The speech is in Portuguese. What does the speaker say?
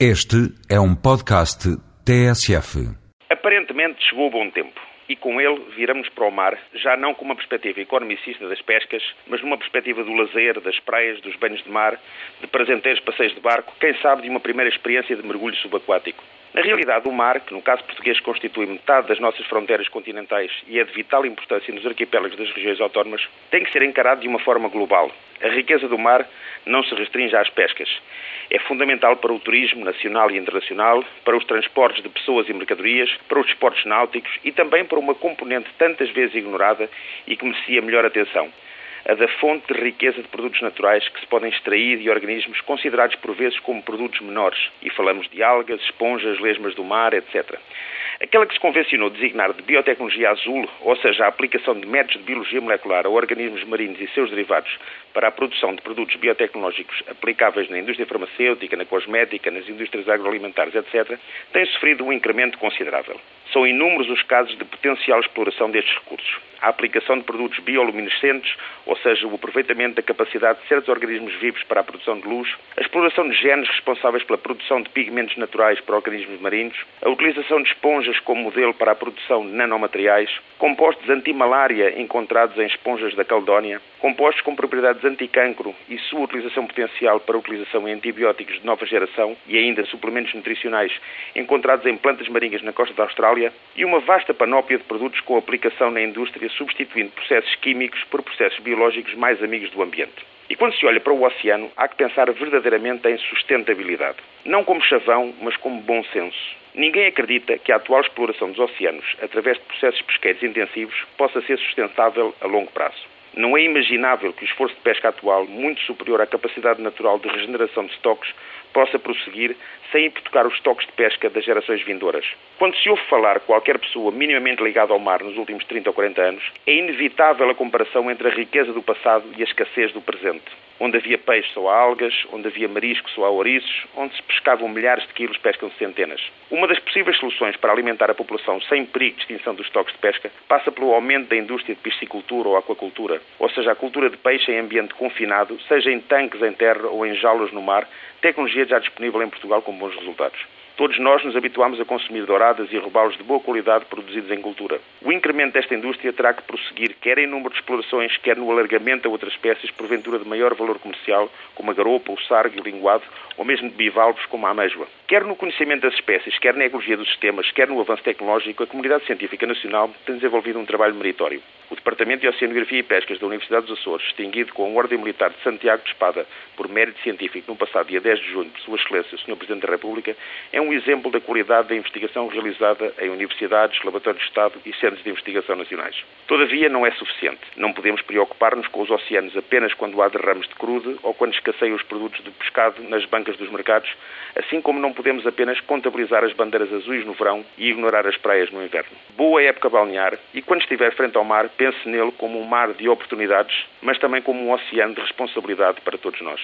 Este é um podcast TSF. Aparentemente chegou o bom tempo e com ele viramos para o mar, já não com uma perspectiva economicista das pescas, mas numa perspectiva do lazer, das praias, dos banhos de mar, de presenteiros passeios de barco, quem sabe de uma primeira experiência de mergulho subaquático. Na realidade, o mar, que no caso português constitui metade das nossas fronteiras continentais e é de vital importância nos arquipélagos das regiões autónomas, tem que ser encarado de uma forma global. A riqueza do mar não se restringe às pescas. É fundamental para o turismo nacional e internacional, para os transportes de pessoas e mercadorias, para os esportes náuticos e também para uma componente tantas vezes ignorada e que merecia melhor atenção a da fonte de riqueza de produtos naturais que se podem extrair de organismos considerados por vezes como produtos menores, e falamos de algas, esponjas, lesmas do mar, etc. Aquela que se convencionou designar de biotecnologia azul, ou seja, a aplicação de métodos de biologia molecular a organismos marinhos e seus derivados para a produção de produtos biotecnológicos aplicáveis na indústria farmacêutica, na cosmética, nas indústrias agroalimentares, etc., tem sofrido um incremento considerável. São inúmeros os casos de potencial exploração destes recursos. A aplicação de produtos bioluminescentes, ou seja, o aproveitamento da capacidade de certos organismos vivos para a produção de luz, a exploração de genes responsáveis pela produção de pigmentos naturais para organismos marinhos, a utilização de esponjas como modelo para a produção de nanomateriais, compostos antimalária encontrados em esponjas da Caledónia, compostos com propriedades anticancro e sua utilização potencial para utilização em antibióticos de nova geração e ainda suplementos nutricionais encontrados em plantas marinhas na costa da Austrália e uma vasta panóplia de produtos com aplicação na indústria substituindo processos químicos por processos biológicos mais amigos do ambiente. E quando se olha para o oceano, há que pensar verdadeiramente em sustentabilidade. Não como chavão, mas como bom senso. Ninguém acredita que a atual exploração dos oceanos, através de processos pesqueiros intensivos, possa ser sustentável a longo prazo. Não é imaginável que o esforço de pesca atual, muito superior à capacidade natural de regeneração de estoques, possa prosseguir sem hipotecar os estoques de pesca das gerações vindouras. Quando se ouve falar qualquer pessoa minimamente ligada ao mar nos últimos 30 ou 40 anos, é inevitável a comparação entre a riqueza do passado e a escassez do presente. Onde havia peixe só há algas, onde havia marisco só há ouriços, onde se pescavam milhares de quilos, pescam-se centenas. Uma das possíveis soluções para alimentar a população sem perigo de extinção dos estoques de pesca passa pelo aumento da indústria de piscicultura ou aquacultura, ou seja, a cultura de peixe em ambiente confinado, seja em tanques em terra ou em jaulas no mar, tecnologia já disponível em Portugal com bons resultados. Todos nós nos habituamos a consumir douradas e robalos de boa qualidade produzidos em cultura. O incremento desta indústria terá que prosseguir quer em número de explorações, quer no alargamento a outras espécies, porventura de maior valor comercial, como a garopa, o sargo e o linguado, ou mesmo de bivalvos, como a amêijoa. Quer no conhecimento das espécies, quer na ecologia dos sistemas, quer no avanço tecnológico, a comunidade científica nacional tem desenvolvido um trabalho meritório. O Departamento de Oceanografia e Pescas da Universidade dos Açores, distinguido com a Ordem Militar de Santiago de Espada por mérito científico no passado dia 10 de junho por Sua Excelência, Sr. Presidente da República, é um exemplo da qualidade da investigação realizada em universidades, laboratórios de Estado e centros de investigação nacionais. Todavia, não é suficiente. Não podemos preocupar-nos com os oceanos apenas quando há derrames de crude ou quando escasseiam os produtos de pescado nas bancas dos mercados, assim como não podemos apenas contabilizar as bandeiras azuis no verão e ignorar as praias no inverno. Boa época balnear e quando estiver frente ao mar, pense nele como um mar de oportunidades, mas também como um oceano de responsabilidade para todos nós.